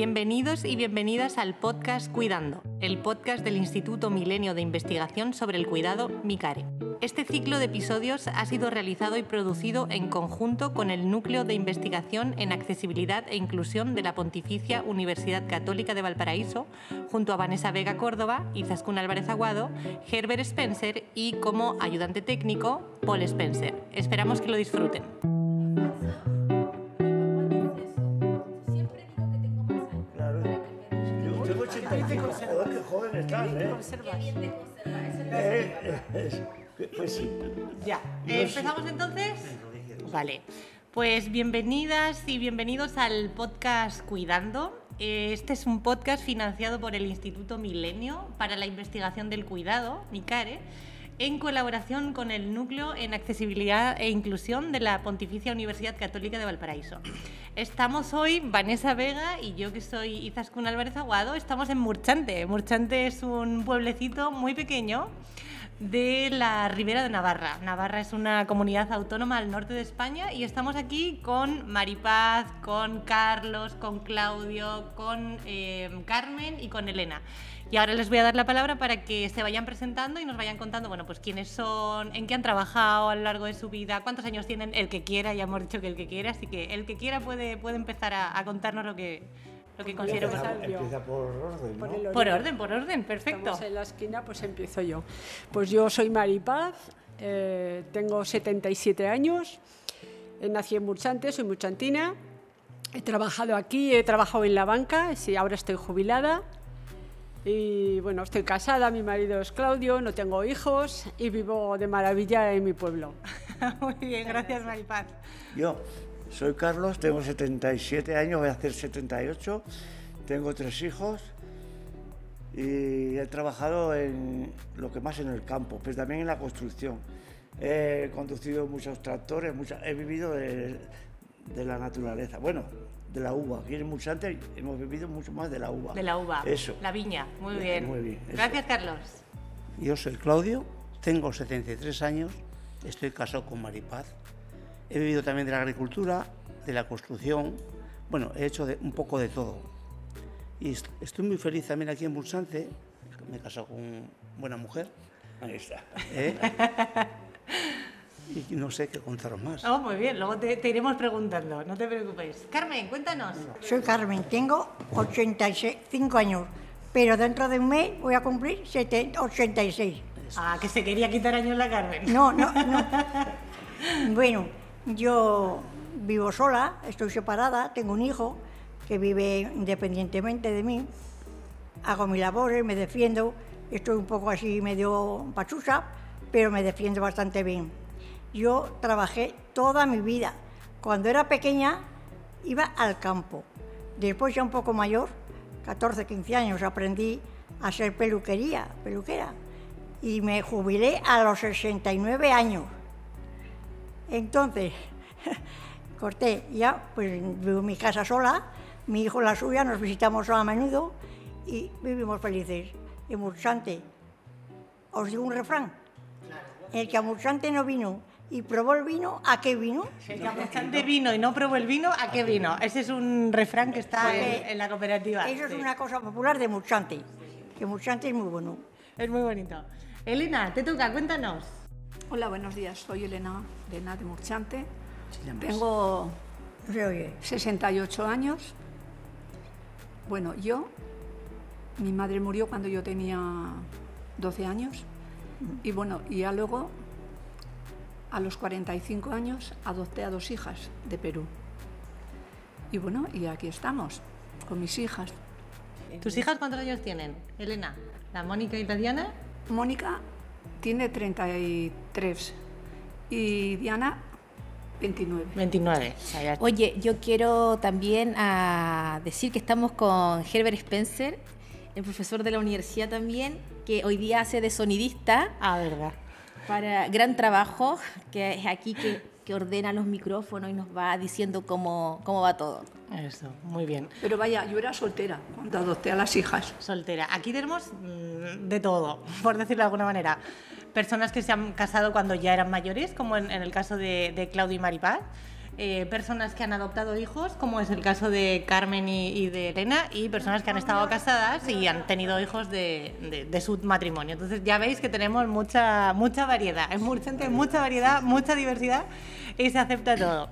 Bienvenidos y bienvenidas al podcast Cuidando, el podcast del Instituto Milenio de Investigación sobre el Cuidado, MICARE. Este ciclo de episodios ha sido realizado y producido en conjunto con el Núcleo de Investigación en Accesibilidad e Inclusión de la Pontificia Universidad Católica de Valparaíso, junto a Vanessa Vega Córdoba, Izaskun Álvarez Aguado, Herbert Spencer y como ayudante técnico, Paul Spencer. Esperamos que lo disfruten. Joder, qué joven estás, ¿eh? Eh, eh, Pues sí. Ya, Eh, ¿empezamos entonces? Vale, pues bienvenidas y bienvenidos al podcast Cuidando. Eh, Este es un podcast financiado por el Instituto Milenio para la Investigación del Cuidado, MICARE, en colaboración con el Núcleo en Accesibilidad e Inclusión de la Pontificia Universidad Católica de Valparaíso. Estamos hoy, Vanessa Vega y yo que soy Izaskun Álvarez Aguado, estamos en Murchante. Murchante es un pueblecito muy pequeño de la Ribera de Navarra. Navarra es una comunidad autónoma al norte de España y estamos aquí con Maripaz, con Carlos, con Claudio, con eh, Carmen y con Elena. Y ahora les voy a dar la palabra para que se vayan presentando y nos vayan contando, bueno, pues quiénes son, en qué han trabajado a lo largo de su vida, cuántos años tienen, el que quiera, ya hemos dicho que el que quiera, así que el que quiera puede, puede empezar a contarnos lo que, lo que considero Empieza, oportuno. empieza por orden, Por Por orden, por orden, perfecto. Estamos en la esquina, pues empiezo yo. Pues yo soy Maripaz, eh, tengo 77 años, eh, nací en Murchante, soy murchantina, he trabajado aquí, he trabajado en la banca, sí, ahora estoy jubilada. Y bueno, estoy casada, mi marido es Claudio, no tengo hijos y vivo de maravilla en mi pueblo. Muy bien, gracias Maripaz. Yo soy Carlos, tengo 77 años, voy a hacer 78, tengo tres hijos y he trabajado en lo que más en el campo, pero también en la construcción. He conducido muchos tractores, muchas- he vivido de, de la naturaleza, bueno, de la uva. Aquí en Mulsante hemos vivido mucho más de la uva. De la uva. Eso. La viña, muy Bien, bien. muy bien. Gracias, Carlos. Yo soy Claudio, tengo 73 años, estoy casado con Maripaz. He vivido también de la agricultura, de la construcción, bueno, he hecho de- un poco de todo. Y est- estoy muy feliz también aquí en Bulsante, me he casado con buena mujer, Ahí está. ¿eh? y no sé qué contaros más. Oh, muy bien, luego te, te iremos preguntando, no te preocupes. Carmen, cuéntanos. Soy Carmen, tengo 85 años, pero dentro de un mes voy a cumplir 70 86. Ah, que se quería quitar años la Carmen. No, no, no. Bueno, yo vivo sola, estoy separada, tengo un hijo que vive independientemente de mí, hago mis labores, me defiendo, estoy un poco así medio pachusa, pero me defiendo bastante bien. Yo trabajé toda mi vida. Cuando era pequeña iba al campo. Después ya un poco mayor, 14, 15 años, aprendí a hacer peluquería, peluquera. Y me jubilé a los 69 años. Entonces, corté, ya, pues vivo en mi casa sola, mi hijo la suya, nos visitamos a menudo y vivimos felices. En Murchante, os digo un refrán, el que a Murchante no vino y probó el vino, ¿a qué vino? El que a bastante vino y no probó el vino, ¿a qué vino? Ese es un refrán que está en, en la cooperativa. Eso es sí. una cosa popular de Murchante, que Murchante es muy bueno. Es muy bonito. Elena, te toca, cuéntanos. Hola, buenos días. Soy Elena, Elena de Murchante. Tengo No se oye. 68 años. Bueno, yo, mi madre murió cuando yo tenía 12 años. Y bueno, y ya luego, a los 45 años, adopté a dos hijas de Perú. Y bueno, y aquí estamos, con mis hijas. ¿Tus hijas cuántos años tienen, Elena? ¿La Mónica y la Diana? Mónica tiene 33 y Diana 29. 29. O sea, ya- Oye, yo quiero también ah, decir que estamos con Herbert Spencer, el profesor de la universidad también, que hoy día hace de sonidista Ah, verdad. para gran trabajo, que es aquí que, que ordena los micrófonos y nos va diciendo cómo, cómo va todo. Eso, muy bien. Pero vaya, yo era soltera cuando adopté a las hijas. Soltera. Aquí tenemos mm, de todo, por decirlo de alguna manera. Personas que se han casado cuando ya eran mayores, como en, en el caso de, de Claudio y Maripaz. eh, personas que han adoptado hijos, como es el caso de Carmen y, de Elena, y personas que han estado casadas y han tenido hijos de, su matrimonio. Entonces ya veis que tenemos mucha, mucha variedad, es mucha variedad, mucha diversidad y se acepta todo.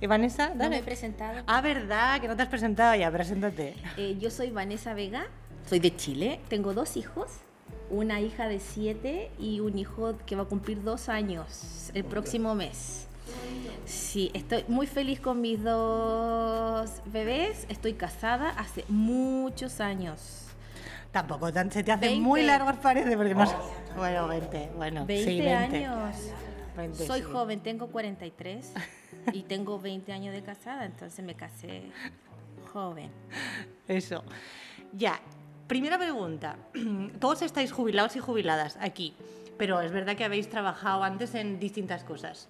¿Y Vanessa? No me he presentado. Ah, verdad, que no te has presentado ya, preséntate. Eh, yo soy Vanessa Vega, soy de Chile, tengo dos hijos, una hija de siete y un hijo que va a cumplir dos años el próximo mes. Sí, estoy muy feliz con mis dos bebés, estoy casada hace muchos años. Tampoco se te hace muy largos parece porque no Bueno, 20, bueno, 20 sí, 20. años. Soy joven, tengo 43 y tengo 20 años de casada, entonces me casé joven. Eso. Ya, primera pregunta. Todos estáis jubilados y jubiladas aquí, pero es verdad que habéis trabajado antes en distintas cosas.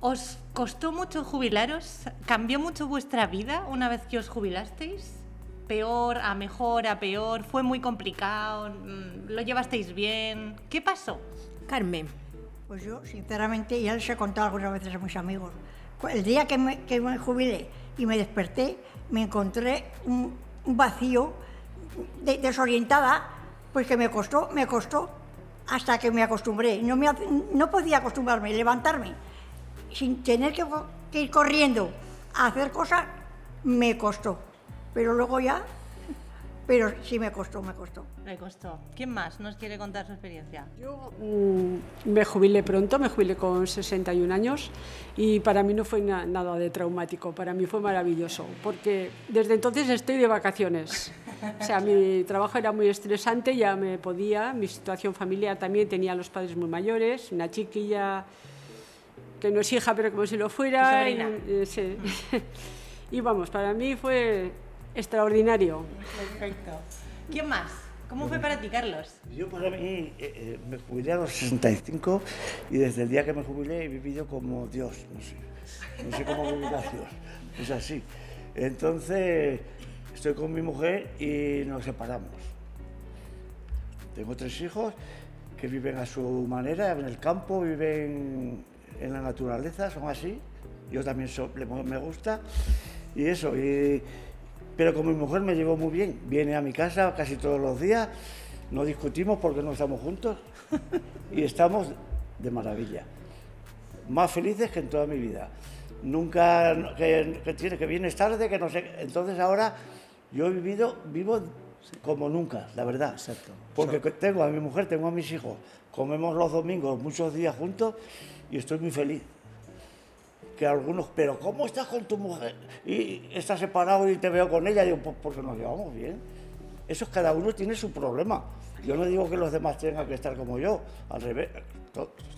¿Os costó mucho jubilaros? ¿Cambió mucho vuestra vida una vez que os jubilasteis? ¿Peor, a mejor, a peor? ¿Fue muy complicado? Mm, ¿Lo llevasteis bien? ¿Qué pasó? Carmen. Pues yo, sinceramente, ya les he contado algunas veces a mis amigos. El día que me, jubilé y me desperté, me encontré un, vacío desorientada, pues que me costó, me costó hasta que me acostumbré. No, me, no podía acostumbrarme, levantarme sin tener que ir corriendo a hacer cosas, me costó. Pero luego ya pero sí me costó, me costó. Me costó. ¿Quién más nos quiere contar su experiencia? Yo mm, me jubilé pronto, me jubilé con 61 años y para mí no fue nada de traumático, para mí fue maravilloso, porque desde entonces estoy de vacaciones. O sea, mi trabajo era muy estresante, ya me podía, mi situación familiar también tenía a los padres muy mayores, una chiquilla que no es hija, pero como si lo fuera. Y, sí. y vamos, para mí fue Extraordinario. Perfecto. ¿Quién más? ¿Cómo fue para ti, Carlos? Yo para mí eh, eh, me jubilé a los 65 y desde el día que me jubilé he vivido como Dios, no sé, no sé cómo vivir a Dios, es así. Entonces estoy con mi mujer y nos separamos. Tengo tres hijos que viven a su manera, en el campo, viven en la naturaleza, son así. Yo también me gusta y eso. Y, pero con mi mujer me llevo muy bien. Viene a mi casa casi todos los días, no discutimos porque no estamos juntos y estamos de maravilla. Más felices que en toda mi vida. Nunca, que, que, que vienes tarde, que no sé. Entonces ahora yo he vivido, vivo como nunca, la verdad. Exacto. Porque tengo a mi mujer, tengo a mis hijos, comemos los domingos muchos días juntos y estoy muy feliz que algunos, pero ¿cómo estás con tu mujer? Y estás separado y te veo con ella, y digo, pues porque nos llevamos bien. Eso es cada uno tiene su problema. Yo no digo que los demás tengan que estar como yo, al revés,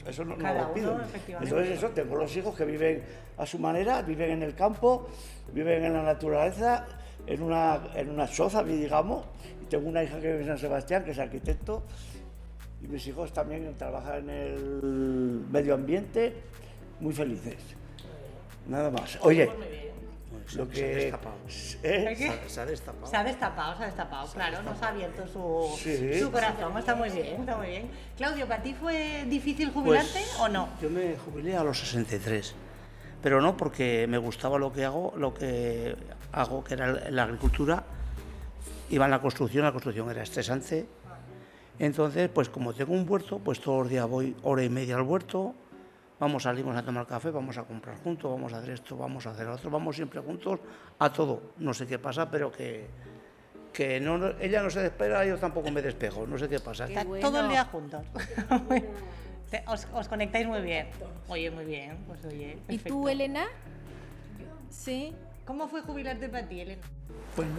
eso no, lo pido. Entonces eso, tengo los hijos que viven a su manera, viven en el campo, viven en la naturaleza, en una, en una choza, digamos, y tengo una hija que vive en San Sebastián, que es arquitecto, y mis hijos también trabajan en el medio ambiente, muy felices. Nada más. Oye, lo que... Se ha destapado. ¿Eh? Se, ha destapado. Se ha destapado, se ha destapado, claro, nos ha abierto su, su corazón, está muy bien, está muy bien. Claudio, ¿para ti fue difícil jubilarte pues, o no? Yo me jubilé a los 63, pero no porque me gustaba lo que hago, lo que hago, que era la agricultura, iba en la construcción, la construcción era estresante, entonces, pues como tengo un huerto, pues todos los días voy hora y media al huerto, vamos, salimos a tomar café, vamos a comprar juntos, vamos a hacer esto, vamos a hacer otro, vamos siempre juntos a todo. No sé qué pasa, pero que, que no, ella no se despega, yo tampoco me despejo, no sé qué pasa. Está todo el día juntos. os, conectáis muy bien. Oye, muy bien, pues oye. ¿Y tú, Elena? Sí. ¿Cómo fue jubilarte para ti, Elena? Bueno,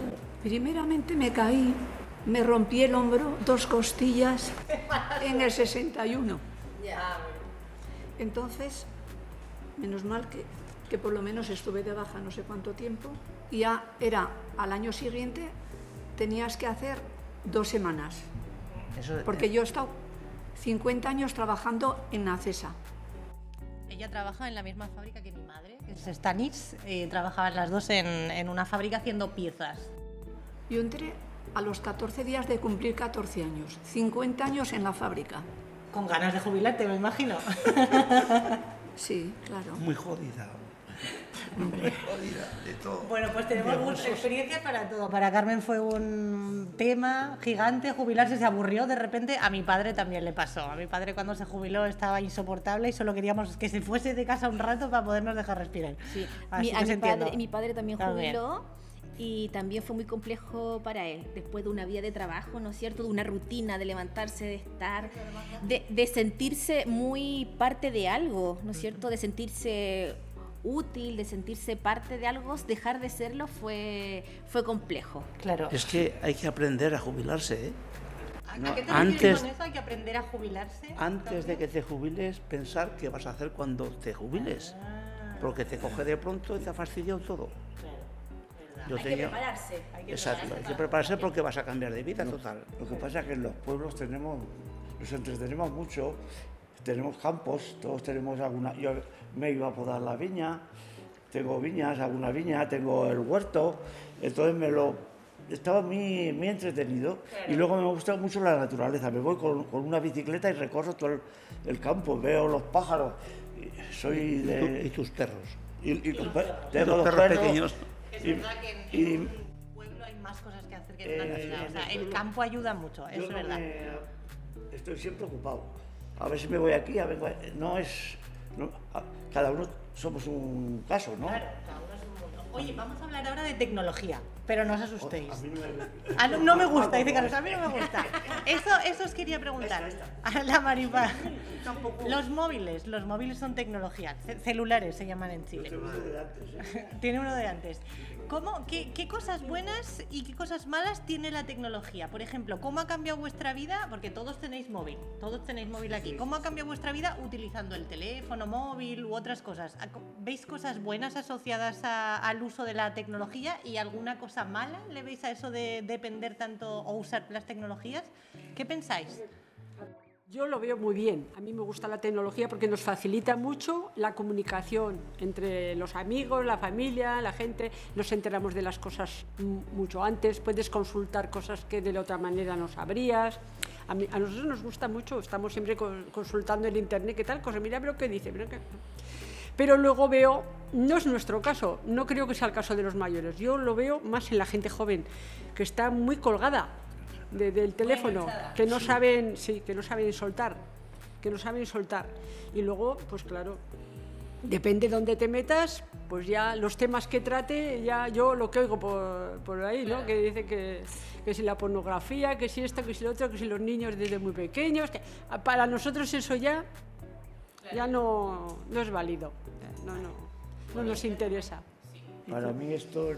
primeramente me caí, me rompí el hombro, dos costillas en el 61. Ya, entonces, menos mal que, que por lo menos estuve de baja no sé cuánto tiempo, y ya era al año siguiente tenías que hacer dos semanas. porque yo he estado 50 años trabajando en ACESA. Ella trabaja en la misma fábrica que mi madre, que es Stanis, y trabajaban las dos en, en una fábrica haciendo piezas. Yo entré a los 14 días de cumplir 14 años, 50 años en la fábrica. Con ganas de jubilarte, me imagino. Sí, claro. Muy jodida. de todo. Bueno, pues tenemos muchas experiencias para todo. Para Carmen fue un tema gigante, jubilarse se aburrió de repente. A mi padre también le pasó. A mi padre cuando se jubiló estaba insoportable y solo queríamos que se fuese de casa un rato para podernos dejar respirar. Sí. Así Mi, a mi padre, mi padre también También. Y también fue muy complejo para él, después de una vida de trabajo, ¿no es cierto? De una rutina, de levantarse, de estar, de, de sentirse muy parte de algo, ¿no es cierto? De sentirse útil, de sentirse parte de algo, dejar de serlo fue, fue complejo. Claro. Es que hay que aprender a jubilarse, ¿eh? ¿A, no, a qué te antes- con eso? Hay que aprender a jubilarse. Antes de que te jubiles, pensar qué vas a hacer cuando te jubiles. Ah, Porque te coge de pronto y te ha fastidiado todo. Yo tenía- prepararse. Exacto, hay que prepararse porque vas a cambiar de vida total. Lo que pasa es que en los pueblos tenemos, nos entretenemos mucho, tenemos campos, todos tenemos alguna. Yo me iba a podar la viña, tengo viñas, alguna viña, tengo el huerto, entonces me lo. Estaba muy, muy entretenido y luego me gusta mucho la naturaleza. Me voy con, con una bicicleta y recorro todo el, el campo, veo los pájaros. y Soy Y, tú- y de. tus perros. Y, y los Y los dos perros pequeños. Es y- verdad que en, y- en un pueblo hay más cosas que hacer que en una Eh, ciudad. O sea, el pueblo- campo ayuda mucho, eso es no verdad. me- estoy siempre ocupado. A ver si me voy aquí, a ver, no es. no- cada uno somos un caso, ¿no? Claro, cada uno es un mundo. Oye, vamos a hablar ahora de tecnología, pero no os asustéis. A mí no me- Ah, no, no me gusta, dice Carlos, a mí no me gusta. Eso, eso os quería preguntar. A la Maripa. Los móviles, los móviles son tecnología. ce- Celulares se llaman en Chile. Tiene uno de antes. ¿Cómo, qué, qué cosas buenas y qué cosas malas tiene la tecnología? Por ejemplo, ¿cómo ha cambiado vuestra vida? Porque todos tenéis móvil, todos tenéis móvil aquí. ¿Cómo ha cambiado vuestra vida utilizando el teléfono móvil u otras cosas? ¿Veis cosas buenas asociadas a- al uso de la tecnología y alguna cosa mala le veis a eso de depender tanto o usar las tecnologías? ¿Qué pensáis? Yo lo veo muy bien. A mí me gusta la tecnología porque nos facilita mucho la comunicación entre los amigos, la familia, la gente. Nos enteramos de las cosas mucho antes. Puedes consultar cosas que de la otra manera no sabrías. A, mí- a nosotros nos gusta mucho. Estamos siempre con- consultando en internet qué tal cosa. Mira, pero qué dice. Mira qué- Pero luego veo, no es nuestro caso, no creo que sea el caso de los mayores. Yo lo veo más en la gente joven, que está muy colgada de- del teléfono, que no saben, sí, que no saben soltar, que no saben soltar. Y luego, pues claro, depende dónde te metas, pues ya los temas que trate, ya yo lo que oigo por, por ahí, ¿no? Que dice que, que si la pornografía, que si esto, que si lo otro, que si los niños desde muy pequeños, que para nosotros eso ya ya no, no es válido, no, no, no nos interesa. Para mí esto.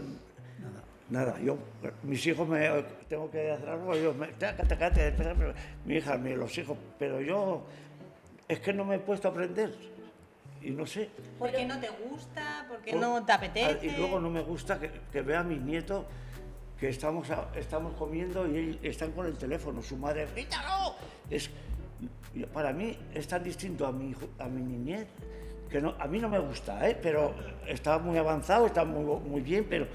Nada, yo, mis hijos me tengo que hacer algo, yo me, taca, taca, taca, mi hija, mi- los hijos, pero yo es que no me he puesto a aprender y no sé. ¿Por qué no te gusta? ¿Por qué Por- no te apetece? Y luego no me gusta que, que vea a mis nietos que estamos, a- estamos comiendo y están con el teléfono, su madre, ¡quítalo! Es, para mí es tan distinto a mi, a mi niñez que no, a mí no me gusta, ¿eh? pero está muy avanzado, está muy, muy bien, pero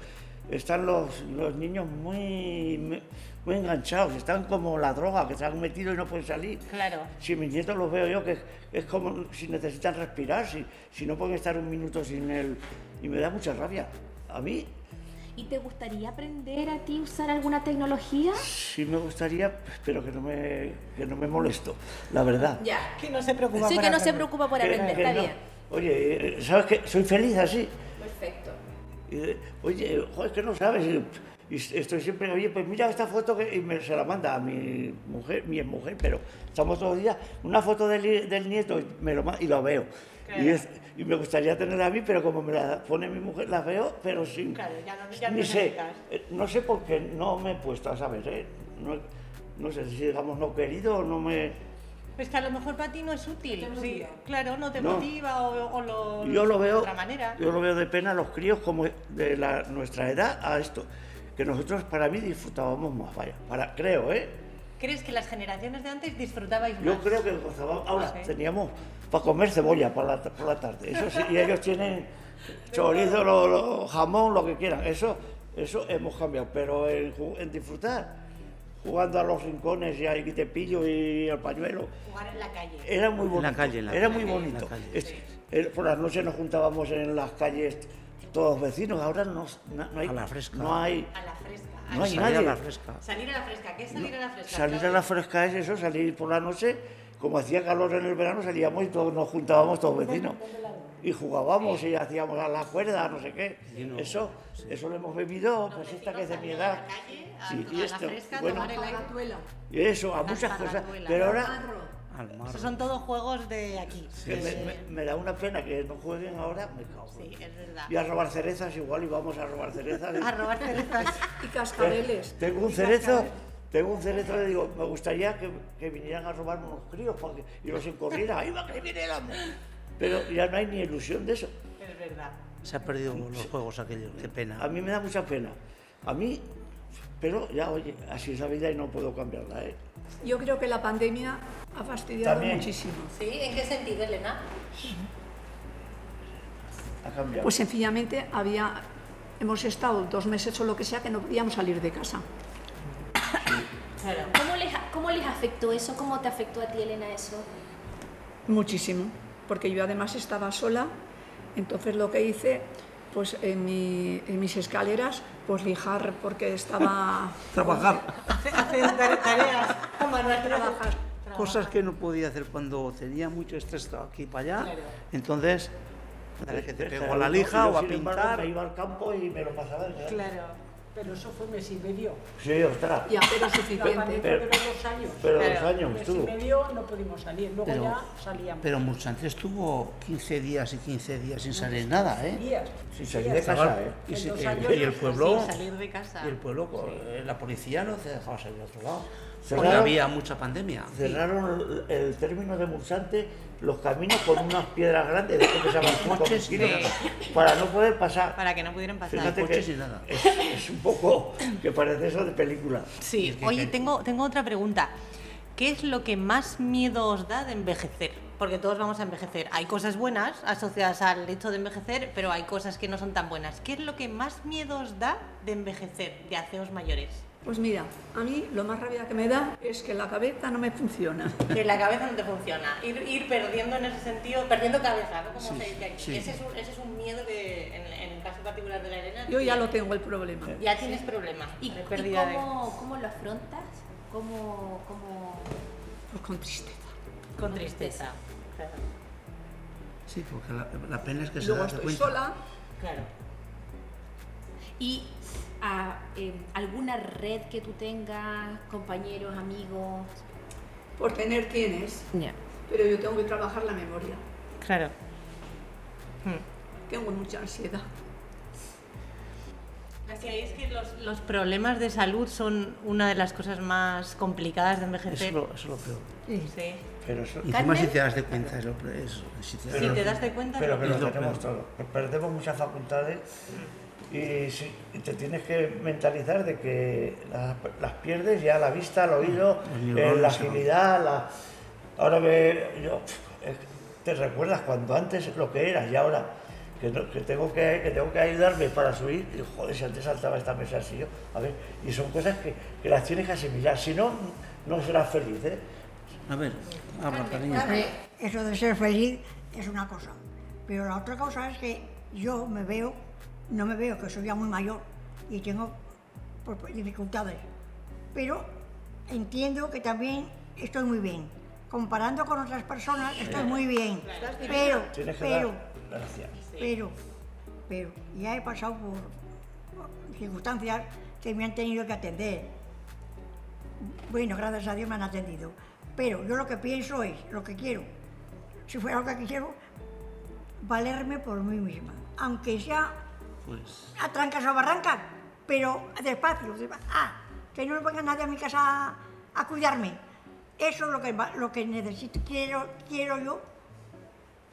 están los, los niños muy, muy enganchados, están como la droga, que se han metido y no pueden salir. Claro. Si mis nietos los veo yo, que es, es como si necesitan respirar, si, si no pueden estar un minuto sin él, y me da mucha rabia. A mí ¿Y te gustaría aprender a ti usar alguna tecnología? sí me gustaría, pero que no me, que no me molesto, la verdad. Ya. Que no se preocupa Sí, por que no se preocupa por aprender, que está no. bien. Oye, eh, ¿sabes qué? Soy feliz así. Perfecto. Oye, joder, que no sabes. Y, y estoy siempre, oye, pues mira esta foto que y me, se la manda a mi mujer, mi mujer, pero estamos todos los días, una foto del, nieto y, me lo, y lo veo. Y, es- y me gustaría tenerla a mí, pero como me la pone mi mujer, la veo, pero sin... Claro, ya no- ya no ni sé, necesitas. eh, no sé por qué no me he puesto a saber, ¿eh? No, no sé si digamos no querido o no me... Pues que a lo mejor para ti no es útil. Sí, claro, no te No. motiva o, o lo. Yo lo de veo, otra manera. yo lo veo de pena a los críos como de la- nuestra edad a esto, que nosotros para mí disfrutábamos más, vaya, para, creo, ¿eh? ¿Crees que las generaciones de antes disfrutabais más? Yo creo que gozábamos, ahora Sí. teníamos para comer cebolla por la, por la tarde, eso sí, y ellos tienen chorizo, lo- lo- jamón, lo que quieran, eso, eso hemos cambiado, pero en, en disfrutar, jugando a los rincones y al guitepillo y al pañuelo, Jugar en la calle. Era muy En bonito. la calle, en la era calle, muy en la bonito. calle. Es- por las noches nos juntábamos en las calles todos vecinos, ahora no, hay... A la fresca. No hay... A la fresca. No hay Salir a nadie. la fresca. Salir a la fresca. ¿Qué es salir a la fresca? Salir a la fresca es eso, salir por la noche, como hacía calor en el verano, salíamos y todos nos juntábamos todos vecinos. Y jugábamos y hacíamos a la cuerda, no sé qué. Eso, eso lo hemos bebido, pues esta que es de mi edad. A la calle, a, Sí, a y la esto, fresca, a bueno. tomar el aire. Parratuela. Y eso, a muchas cosas. Pero ahora Al mar. Esos son todos juegos de aquí. que me, me- me da una pena que no jueguen ahora, me cago. Sí, es verdad. Y a robar cerezas igual, y vamos a robar cerezas. A robar cerezas. Y cascabeles. Tengo un cerezo, tengo un cerezo, le digo, me gustaría que, que vinieran a robarme unos críos para que, y los encorriera, ¡ahí va que viene el amo! Pero ya no hay ni ilusión de eso. Es verdad. Se ha perdido los juegos aquellos, qué pena. A mí me da mucha pena. A mí, pero ya, oye, así es la vida y no puedo cambiarla, ¿eh? Yo creo que la pandemia ha fastidiado También. muchísimo. ¿Sí? ¿En qué sentido, Elena? Ha cambiado. Pues sencillamente había, hemos estado dos meses o lo que sea que no podíamos salir de casa. Claro. ¿Cómo les, ¿Cómo les afectó eso? ¿Cómo te afectó a ti, Elena, eso? Muchísimo, porque yo además estaba sola, entonces lo que hice, pues en, mi- en mis escaleras, pues lijar porque estaba... Trabajar. Hacer tareas. Trabajar. Cosas que no podía hacer cuando tenía mucho estrés aquí para allá. Entonces, que te pego a la lija o a sin embargo, pintar. Me iba al campo y me lo pasaba. ¿eh? Claro. Pero eso fue mes y medio. Sí, ostras. Ya, pero suficiente. Pero- dos años. Pero dos años mes y estuvo. medio no pudimos salir. Luego Pero- ya salíamos. Pero Muchante estuvo 15 días y 15 días sin salir nada, ¿eh? días. Sin salir de casa, ¿eh? Y, se- dos y- años y el pueblo, Sí, salir de casa. y el pueblo, eh, la policía no te dejaba salir a otro lado. Cerraron- Porque había mucha pandemia. Cerraron el, el término de Mulsante los caminos con unas piedras grandes que se Coches, kilómetros, para no poder pasar. Para que no pudieran pasar. Coches que y nada. Es, es un poco que parece eso de película. Sí, oye, tengo, tengo otra pregunta. ¿Qué es lo que más miedo os da de envejecer? Porque todos vamos a envejecer. Hay cosas buenas asociadas al hecho de envejecer, pero hay cosas que no son tan buenas. ¿Qué es lo que más miedo os da de envejecer, de haceros mayores? Pues mira, a mí lo más rabia que me da es que la cabeza no me funciona. Que la cabeza no te funciona. Ir, ir perdiendo en ese sentido, perdiendo cabeza, ¿no? Como se dice aquí. sí. Ese, es un, ese es un miedo que, en, en el caso particular de la Elena, Yo ya lo tengo el problema. ya tienes problemas ¿Y, de y pérdida de... cómo, lo afrontas? ¿Cómo, cómo... Pues con tristeza. Con tristeza. Claro. Sí, porque la, la pena es que Y se luego das estoy cuenta. sola. Claro. ¿Y ah, eh, alguna red que tú tengas, compañeros, amigos? Por tener tienes, pero yo tengo que trabajar la memoria. Claro. Tengo mucha ansiedad. ¿Creéis que los, los problemas de salud son una de las cosas más complicadas de Eso envejecer? es lo, eso es lo peor. Sí. Pero eso, Y encima si te das de cuenta, es lo peor. es- si te das Si de te das cuenta. de cuenta, pero no. que lo lo tenemos peor. todo. Perdemos muchas facultades y, y te tienes que mentalizar de que las, las pierdes ya la vista, el oído, eh, la agilidad. La... Ahora ve, yo, te recuerdas cuando antes lo que eras y ahora que, no- que tengo que, que tengo que ayudarme para subir. Y joder, si antes saltaba esta mesa así yo. A ver, y son cosas que, que las tienes que asimilar. Si no, no serás feliz. ¿eh? A ver, habla, cariño. Eso de ser feliz es una cosa. Pero la otra cosa es que yo me veo, no me veo que soy ya muy mayor y tengo dificultades. Pero entiendo que también estoy muy bien. Comparando con otras personas, estoy muy bien. Pero, pero, pero, pero, ya he pasado por por circunstancias que me han tenido que atender. Bueno, gracias a Dios me han atendido. Pero yo lo que pienso es, lo que quiero, si fuera lo que quiero, valerme por mí misma. Aunque sea Pues a trancas o a barrancas, pero despacio. despa- Ah, que no venga nadie a mi casa a, a cuidarme. Eso es lo que, va- lo que necesito, quiero, quiero yo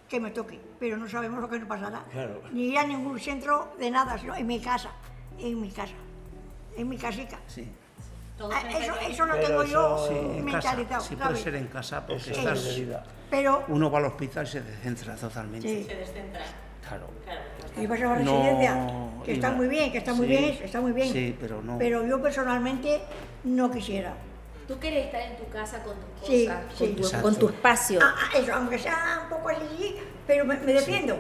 que me toque, pero no sabemos lo que nos pasará. Claro. Ni ir a ningún centro de nada, sino en mi casa, en mi casa, en mi casica. sí. Ah, Eso, eso lo tengo yo Sí, mentalizado. casa. Sí puede ser en casa porque Eso es estás... de vida. Pero, Uno va al hospital y se descentra totalmente. sí. Se descentra. Claro. Claro. Y vas a la No, residencia, que está muy bien, que está muy Sí, bien, está muy bien. sí, pero no. Pero yo personalmente no quisiera. Tú quieres estar en tu casa con tus cosas, Sí, con, sí. tu, con tu espacio. Ah, ah, eso, aunque sea un poco así, pero me, me defiendo.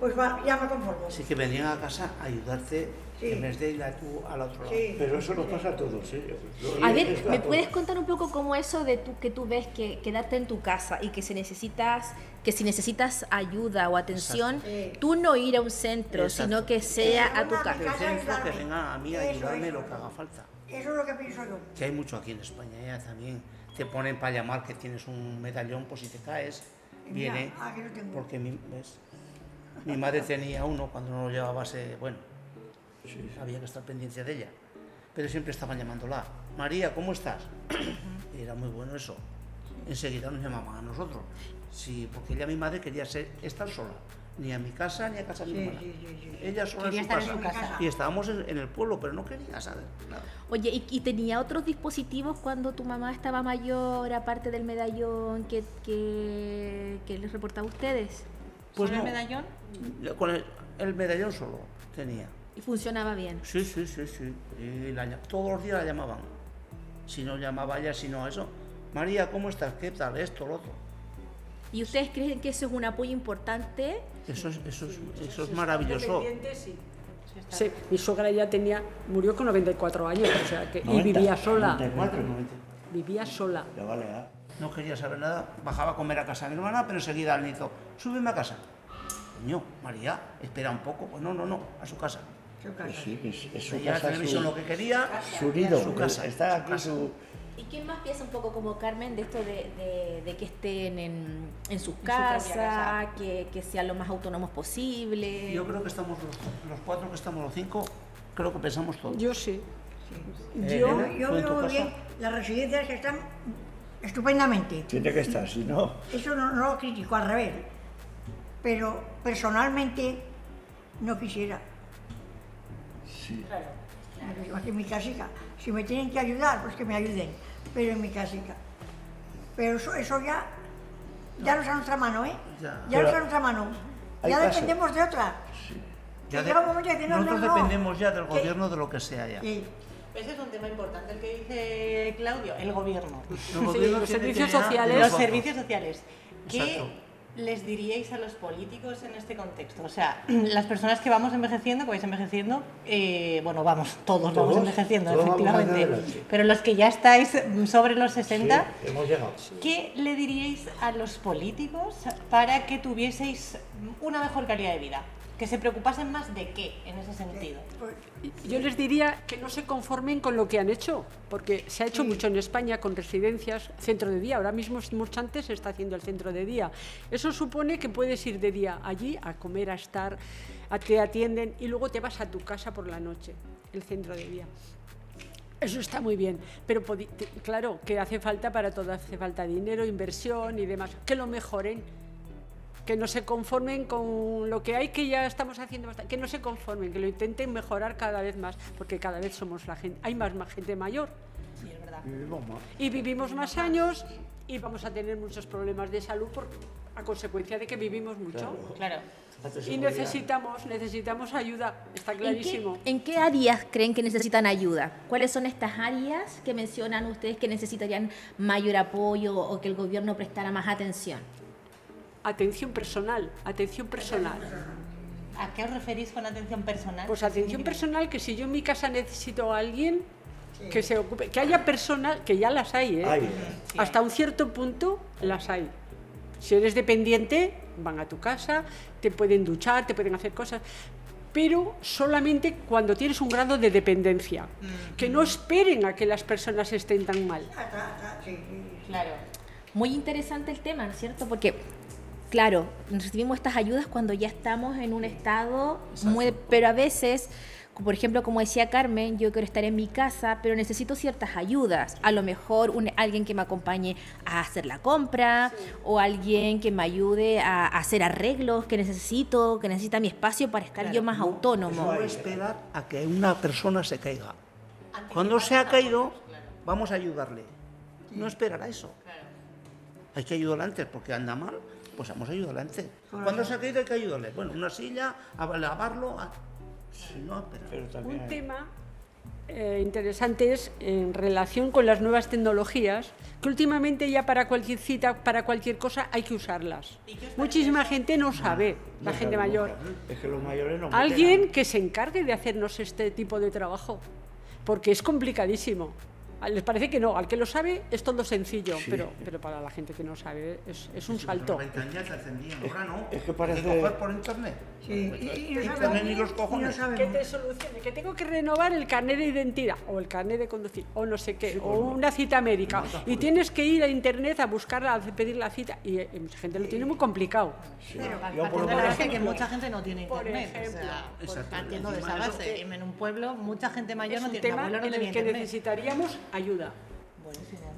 Pues va, ya me conformo. Así que venían a casa a ayudarte Sí. en vez de ir a tú al otro lado. Sí. Pero eso nos pasa a todos, ¿eh? A ver, a ¿me puedes contar un poco cómo eso de tú, que tú ves que quedarte en tu casa y que si necesitas que si necesitas ayuda o atención, Exacto. tú no ir a un centro, Exacto. sino que sea Eh, a tu casa. Que que venga a mí a Eso, ayudarme eso. lo que haga falta. Eso es lo que pienso yo. Que hay mucho aquí en España, ya también. Te ponen para llamar que tienes un medallón, pues si te caes, viene. aquí lo tengo. Porque mi, ¿ves? mi madre tenía uno cuando no lo llevaba, se, bueno, había que estar pendiente de ella. Pero siempre estaban llamándola. María, ¿cómo estás? Y era muy bueno eso. Enseguida nos llamaban a nosotros. Sí, porque ella, mi madre, quería ser, estar sola. Ni a mi casa ni a casa de mi hermana. sí, sí, sí. Ella sola Quería en su estar en casa. su casa. Y estábamos en, en el pueblo, pero no quería saber nada. Oye, ¿y, y tenía otros dispositivos cuando tu mamá estaba mayor, aparte del medallón que, que, que les reportaba a ustedes? Pues ¿Solo no. el medallón? Con el, el medallón solo tenía. Y funcionaba bien. Sí, sí, sí, sí. Y la todos los días la llamaban. Si no llamaba ella, si no eso. María, ¿cómo estás? ¿Qué tal? Esto, lo otro. ¿Y ustedes creen que eso es un apoyo importante? Eso es, eso es, eso es maravilloso. Sí. Mi suegra ya tenía, murió con 94 años, o sea que, y 90, vivía sola, 94, vivía sola. Ya vale, ¿eh? No quería saber nada. Bajaba a comer a casa de mi hermana, pero enseguida al nieto, súbeme a casa. Coño, María, espera un poco. Pues no, no, no, a su casa. Su casa. Sí, que es, es su casa, televisión lo su, que quería. su nido. su casa, Está su aquí su... ¿Y quién más piensa un poco como Carmen de esto de, de- de que estén en, en sus casas, casa. que, que sean lo más autónomos posible? Yo creo que estamos los, los cuatro que estamos, los cinco, creo que pensamos todos. Yo sí. Eh, Yo, Elena, Yo ¿tú en tu veo muy bien las residencias que están estupendamente. Tiene que estar, si no... Eso no, no lo critico, al revés. Pero personalmente no quisiera. Sí. Aquí en mi casica. Si me tienen que ayudar, pues que me ayuden. Pero en mi casica. Pero eso, eso ya, ya no está en nuestra mano, ¿eh? Ya. Ya no está en nuestra mano. Ya dependemos de otra. Ya Que de- llega un momento que dice, no, no, nosotros no. dependemos ya del Que- gobierno de lo que sea ya. Sí. Ese es un tema importante, el que dice Claudio, el gobierno. El gobierno los tiene que servicios sociales. Los servicios sociales. ¿Qué Exacto. Les diríais a los políticos en este contexto? O sea, las personas que vamos envejeciendo, que vais envejeciendo, eh, bueno, vamos, todos, vamos envejeciendo, todos efectivamente. Pero los que ya estáis sobre los 60, Sí, hemos llegado. ¿qué le diríais a los políticos para que tuvieseis una mejor calidad de vida? Que se preocupasen más de qué en ese sentido. Pues, yo les diría que no se conformen con lo que han hecho, porque se ha hecho mucho en España con residencias, centro de día. Ahora mismo en Murchantes se está haciendo el centro de día. Eso supone que puedes ir de día allí a comer, a estar, a te atienden y luego te vas a tu casa por la noche, el centro de día. Eso está muy bien, pero claro que hace falta para todo, hace falta dinero, inversión y demás. Que lo mejoren, que no se conformen con lo que hay, que ya estamos haciendo bastante, que no se conformen, que lo intenten mejorar cada vez más, porque cada vez somos la gente, hay más, más gente mayor Sí, es verdad. Vivimos más. y vivimos más años y vamos a tener muchos problemas de salud por, a consecuencia de que vivimos mucho. Claro. Se Y necesitamos, necesitamos ayuda, está ¿En qué, clarísimo. en qué áreas creen que necesitan ayuda? ¿Cuáles son estas áreas que mencionan ustedes que necesitarían mayor apoyo o que el gobierno prestara más atención? Atención personal, atención personal. ¿A qué os referís con atención personal? Pues ¿Qué atención personal, que si yo en mi casa necesito a alguien que se ocupe, que haya personas, que ya las hay, ¿eh? Hay. Sí, Hasta un cierto punto las hay. Si eres dependiente, van a tu casa, te pueden duchar, te pueden hacer cosas, pero solamente cuando tienes un grado de dependencia. Que no esperen a que las personas estén tan mal. sí, sí, sí. Claro. Muy interesante el tema, ¿no es cierto? Porque, claro, recibimos estas ayudas cuando ya estamos en un estado muy... Pero a veces, por ejemplo, como decía Carmen, yo quiero estar en mi casa, pero necesito ciertas ayudas. A lo mejor un- alguien que me acompañe a hacer la compra o alguien que me ayude a, a hacer arreglos que necesito, que necesita mi espacio para estar yo más autónomo. No esperar a que una persona se caiga. Cuando se ha caído, vamos a ayudarle. No esperar a eso. Hay que ayudarle antes, porque anda mal, pues vamos a ayudarle antes. Cuando se ha caído hay que ayudarle. Bueno, una silla, a lavarlo, a... si no, espera. Pero también Un tema eh, interesantes en relación con las nuevas tecnologías, que últimamente ya para cualquier cita, para cualquier cosa, hay que usarlas. Muchísima gente no sabe, la No gente sabe mayor. Es que los mayores no meten Alguien que se encargue de hacernos este tipo de trabajo, porque es complicadísimo. Les parece que no, al que lo sabe es todo sencillo, Sí. pero, pero para la gente que no sabe es, es un salto. ventanillas se encendían, ahora no. es que parece- coger por internet. Sí, y, y no Y sabemos. ponen ni los y no cojones. que te solucione, que tengo que renovar el carnet de identidad o el carnet de conducir o no sé qué, o una cita médica y tienes que ir a internet a buscar, a pedir la cita y, eh, mucha gente lo tiene muy complicado. Sí. Pero Yo por lo partiendo de la menos- base que mucha gente no tiene Por internet. ejemplo. o sea, partiendo de esa base. En un pueblo, mucha gente mayor Es no un tiene, tema abuelo no en el que internet. necesitaríamos ayuda.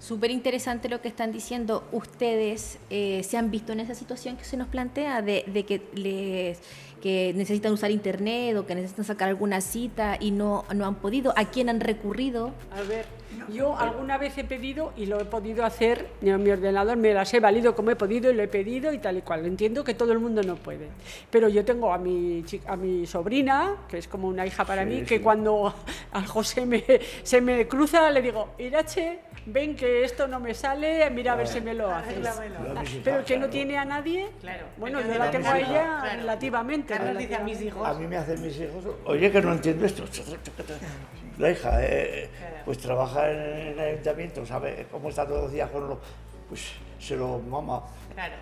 Súper interesante lo que están diciendo. Ustedes eh, se han visto en esa situación que se nos plantea de, de que les que necesitan usar internet o que necesitan sacar alguna cita y no, no han podido. ¿A quién han recurrido? A ver, yo alguna vez he pedido y lo he podido hacer en mi ordenador, me las he valido como he podido y lo he pedido y tal y cual. Entiendo que todo el mundo no puede. Pero yo tengo a mi, a mi sobrina, que es como una hija para Sí, mí, sí. que cuando al José me, se me cruza le digo, Irache, ven que esto no me sale, mira a ver si me lo haces. Yo a mis hijas, Pero que no tiene a nadie, Claro. bueno, yo la tengo a ella claro. relativamente. Carlos dice a mis relativamente. hijos. A mí me hacen mis hijos, oye, que no entiendo esto. La hija, eh, pues trabaja en el ayuntamiento, sabe cómo está todos los días con lo. Pues se lo mama. Claro.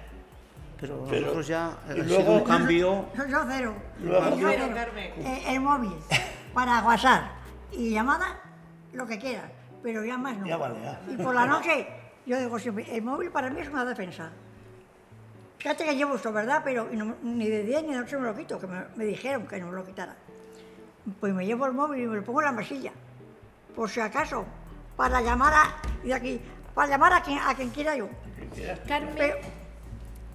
Pero Pero- nosotros ya y ha luego- sido un cambio. Yo, yo cero. Luego- Yo Cero, cero. Carmen. Eh, el móvil, para WhatsApp y llamada, lo que quieras, pero ya más no. Ya vale, ya. Y por la noche, yo digo siempre, el móvil para mí es una defensa. Fíjate que llevo esto, ¿verdad? Pero no- ni de día ni de noche me lo quito, que me, me dijeron que no me lo quitara. Pues me llevo el móvil y me lo pongo en la mesilla, por si acaso, para llamar a, y de aquí, para llamar a quien, a quien quiera yo. Carmen, Pero,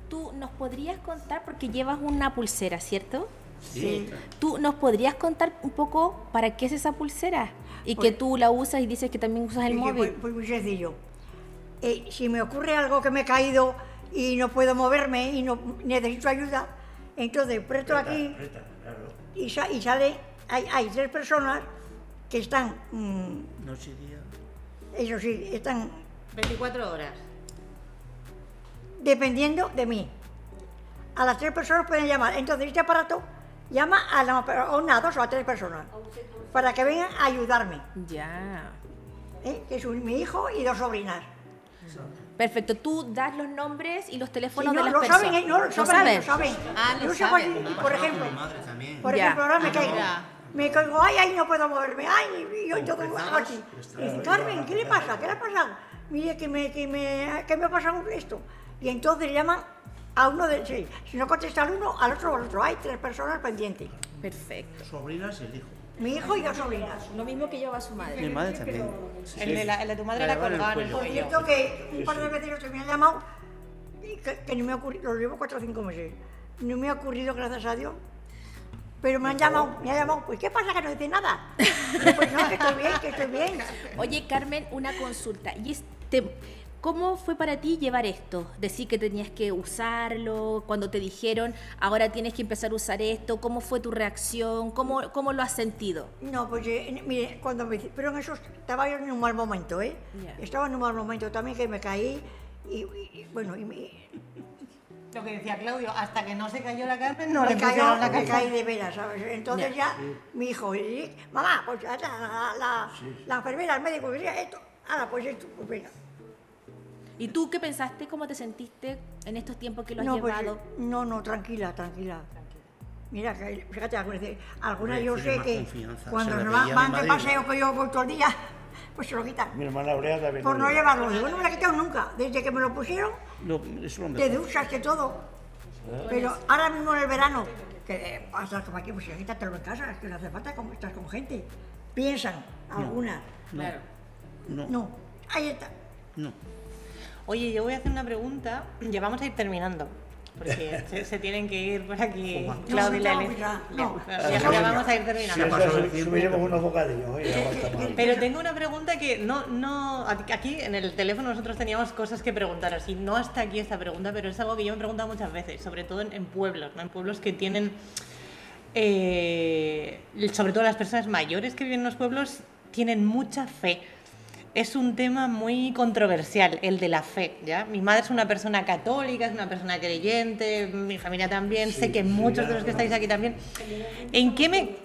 tú nos podrías contar, porque llevas una pulsera, ¿cierto? sí. ¿Tú nos podrías contar un poco para qué es esa pulsera? Y que Pues- tú la usas y dices que también usas el móvil. Pues, pues muy sencillo. Eh, si me ocurre algo que me he caído y no puedo moverme y no necesito ayuda, entonces presto aquí Aprieta, claro. y, sa- y sale, hay, hay tres personas que están, mm, Noche y día. eso sí, están 24 horas. dependiendo de mí. A las tres personas pueden llamar. Entonces este aparato llama a, la, a una, a dos o a tres personas para que vengan a ayudarme. Ya. ¿eh? Que es un- mi hijo y dos sobrinas. Perfecto. Tú das los nombres y los Sí, teléfonos no, de las lo personas. saben, eh, no lo saben, lo saben. Ah, lo saben. por ejemplo, por Ya. ejemplo, ahora me Ah, caigo. Me caigo, ay, ay, no puedo moverme, ay, y yo todo así. Y dice, Carmen, ¿qué le pasa? ¿Qué le ha pasado? Mire que me, que me, que me ha pasado esto. Y entonces llaman a uno de, sí, si no contesta al uno, al otro o al otro. Hay tres personas pendientes. Perfecto. Sobrinas y el hijo. Mi hijo y dos sobrinas. Lo mismo que lleva su madre. Mi madre también. El, de la, el de tu madre La la en el. Por cierto que un par de veces se me han llamado y que, que ni me ha ocurrido, lo llevo cuatro o cinco meses, no me ha ocurrido, gracias a Dios. Pero me han llamado, me han llamado, pues ¿qué pasa que no dice nada? Pues no, que estoy bien, que estoy bien. Oye, Carmen, una consulta. ¿Y este, ¿Cómo fue para ti llevar esto? Decir que tenías que usarlo, cuando te dijeron, ahora tienes que empezar a usar esto, ¿cómo fue tu reacción? ¿Cómo, cómo lo has sentido? No, pues eh, mire, cuando me pero en eso estaba yo en un mal momento, ¿eh? Ya. Estaba en un mal momento también que me caí y- y, bueno, y me, Lo que decía Claudio, hasta que no se cayó la Carmen, no me, le cayó, pusieron la Carmen. caí de veras, ¿sabes? Entonces ya, mi hijo, y, mamá, pues la, la, enfermera, el médico, quería esto, ahora pues esto, pues venga. ¿Y tú qué pensaste? ¿Cómo te sentiste en estos tiempos que lo has No, pues, llevado? no, no, tranquila, tranquila. Mira, fíjate, algunas yo sé que cuando la van, de paseo que yo voy todo el día, pues se lo quitan. Mi hermana Aurea también. Por no lleva. llevarlo. Digo, no me lo he quitado nunca. Desde que me lo pusieron, Lo, eso es lo te duchas, que todo. Pero ahora mismo en el verano, que eh, hasta como aquí, pues quítatelo en casa, es que no hace falta como estás con gente. Piensan, algunas. Claro. No, No, ahí está. no. Oye, yo voy a hacer una pregunta. Ya vamos a ir terminando. Porque se, se tienen que ir por aquí Claudia y no, Lele. ya, no. Ya, ya vamos a ir terminando. Subiremos unos bocadillos, más. Pero tengo una pregunta que no, no, aquí en el teléfono nosotros teníamos cosas que preguntaros y no hasta aquí esta pregunta, pero es algo que yo me he preguntado muchas veces, sobre todo en, en pueblos, ¿no? en pueblos que tienen, eh, sobre todo las personas mayores que viven en los pueblos, tienen mucha fe. Es un tema muy controversial, el de la fe, ¿ya? Mi madre es una persona católica, es una persona creyente, mi familia también, sé que muchos de los que estáis aquí también. ¿En qué me...?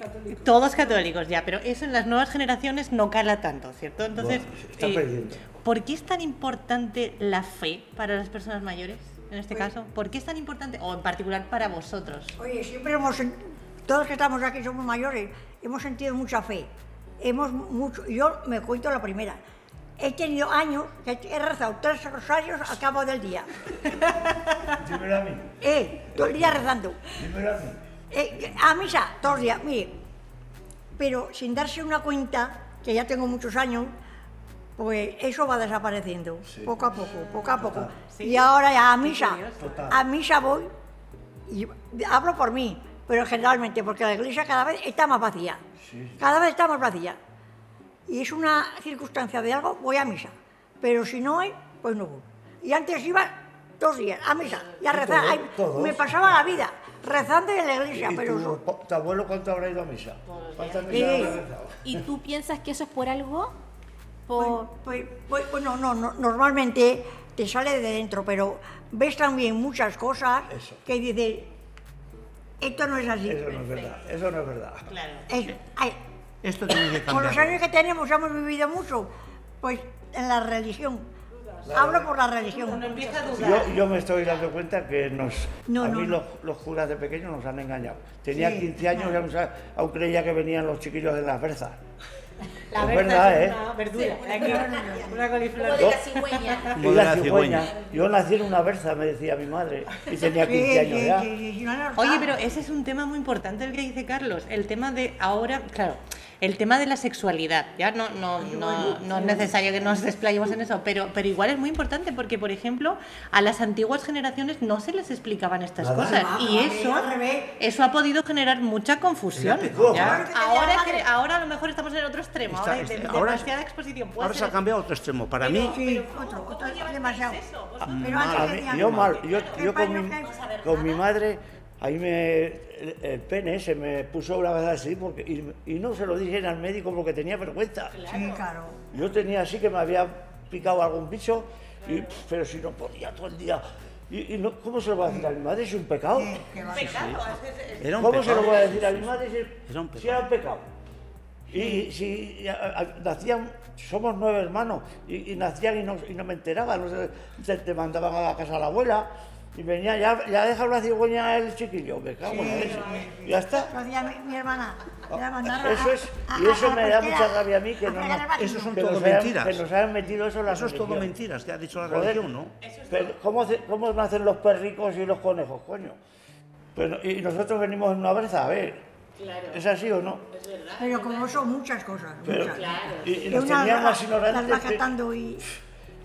Todos católicos, ya, pero eso en las nuevas generaciones no cala tanto, ¿cierto? Entonces, Bueno, está eh, perdiendo. ¿por qué es tan importante la fe para las personas mayores, en este Pues caso? ¿Por qué es tan importante, o en particular para vosotros? Oye, siempre hemos, todos que estamos aquí somos mayores, hemos sentido mucha fe. Hemos mucho, yo me cuento la primera. He tenido años que he rezado tres rosarios al cabo del día. Dímelo a mí, Eh, todo el día rezando. dímelo a mí. Eh, a misa, todos los días, mire. Pero sin darse una cuenta, que ya tengo muchos años, pues eso va desapareciendo, poco a poco, poco a poco. Y ahora ya a misa, a misa voy, y hablo por mí, pero generalmente, porque la iglesia cada vez está más vacía, cada vez está más vacía. Y es una circunstancia de algo, voy a misa. Pero si no hay, pues no voy. Y antes iba dos días a misa y a rezar. todos, Ay, todos. me pasaba la vida rezando en la iglesia, ¿Y pero tu, eso- po- tu abuelo cuánto habrá ido a misa? ¿Cuántas misas Sí. habrá rezado? ¿Y tú piensas que eso es por algo? Pues, Por... pues, pues, pues no, no, no, normalmente te sale de dentro, pero ves también muchas cosas Eso. que dices, esto no es así. Eso no es verdad, eso no es verdad. Claro. Esto tiene que con los años que tenemos hemos vivido mucho, pues en la religión. Hablo por la religión. Uno empieza a dudar. Yo, yo me estoy dando cuenta que nos, No, a no, mí no. Los, los curas de pequeños nos han engañado. Tenía Sí, 15 años y aún creía que venían los chiquillos de las berzas. La Es verdad, es ¿eh? una verdura. Aquí, una coliflor. Como de la cigüeña. Y Como de la cigüeña. Yo nací en una berza, me decía mi madre, y tenía 15 Sí, años ya. Oye, pero ese es un tema muy importante el que dice Carlos, el tema de ahora, claro, el tema de la sexualidad, ya no, no, no, no es necesario que nos desplayemos en eso, pero, pero igual es muy importante porque, por ejemplo, a las antiguas generaciones no se les explicaban estas Nada. cosas y eso, eso ha podido generar mucha confusión. Ahora Ahora, a lo mejor estamos en el otro extremo, Está- ahora de- ahora- demasiada exposición. Puede Ahora se ha cambiado otro extremo. Para mí, Sí, otro, otro, demasiado. Pero A antes mí- yo mal, yo, ¿qué yo con, mi, con mi madre, ahí me, el, el pene se me puso una vez así porque, y, y no se lo dije al médico porque tenía vergüenza. Sí, claro. Yo tenía así que me había picado algún bicho, y, pero si no podía todo el día. Y, y no, ¿Cómo se lo voy a decir a mi madre? Es un pecado. Que va. era un ¿Cómo se lo pecado. voy a decir a mi madre si, Era un si pecado. era un pecado? Y si a- a- nacían, somos nueve hermanos, y, y nacían y no, y no me enteraba, no sé, te, te mandaban a la casa de la abuela, y venía, ya, ya deja la cigüeña el chiquillo, me cago en leche. Ya está. Lo hacía mi, mi hermana. Era mandar a- Eso es, a- y eso a me da mucha rabia a mí que a no. Eso son que todo nos hayan- mentiras. que nos hayan metido eso en la eso es todo mentiras que ha dicho la Joder, religión, ¿no? pero ¿cómo, ¿Cómo nacen los perricos y los conejos, coño? Pero, y nosotros venimos en una berza, a ver. ¿Es así o no? Pero como son muchas cosas. Pero- muchas. y, y Que nos una tenían las más ignorantes que, y...